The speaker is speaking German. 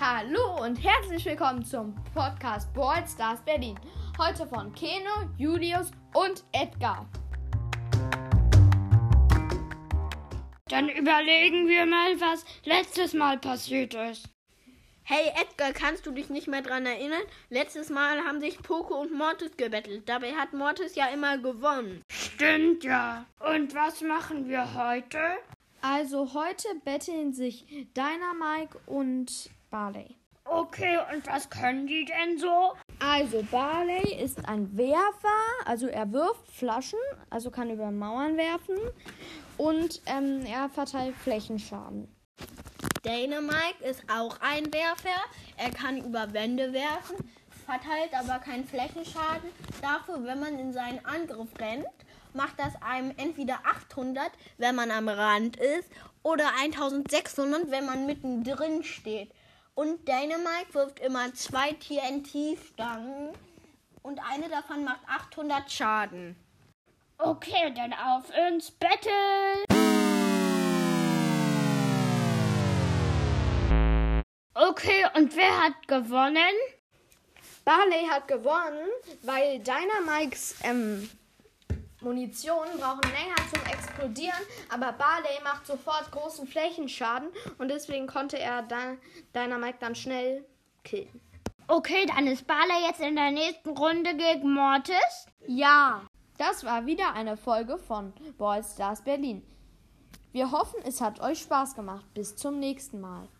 Hallo und herzlich willkommen zum Podcast Brawl Stars Berlin. Heute von Keno, Julius und Edgar. Dann überlegen wir mal, was letztes Mal passiert ist. Hey Edgar, kannst du dich nicht mehr dran erinnern? Letztes Mal haben sich Poco und Mortis gebettelt. Dabei hat Mortis ja immer gewonnen. Stimmt ja. Und was machen wir heute? Also heute betteln sich Dynamike und Barley. Okay, und was können die denn so? Also Barley ist ein Werfer, also er wirft Flaschen, also kann über Mauern werfen und ähm, er verteilt Flächenschaden. Dynamike ist auch ein Werfer. Er kann über Wände werfen, verteilt aber keinen Flächenschaden. Dafür, wenn man in seinen Angriff rennt, macht das einem entweder 800, wenn man am Rand ist, oder 1600, wenn man mittendrin steht. Und Dynamite wirft immer zwei TNT-Stangen und eine davon macht 800 Schaden. Okay, dann auf ins Battle! Okay, und wer hat gewonnen? Barley hat gewonnen, weil Dynamikes ähm, Munition brauchen länger zum Explodieren, aber Barley macht sofort großen Flächenschaden und deswegen konnte er dann Dynamite dann schnell killen. Okay, dann ist Barley jetzt in der nächsten Runde gegen Mortis. Ja, das war wieder eine Folge von Ball Stars Berlin. Wir hoffen, es hat euch Spaß gemacht. Bis zum nächsten Mal.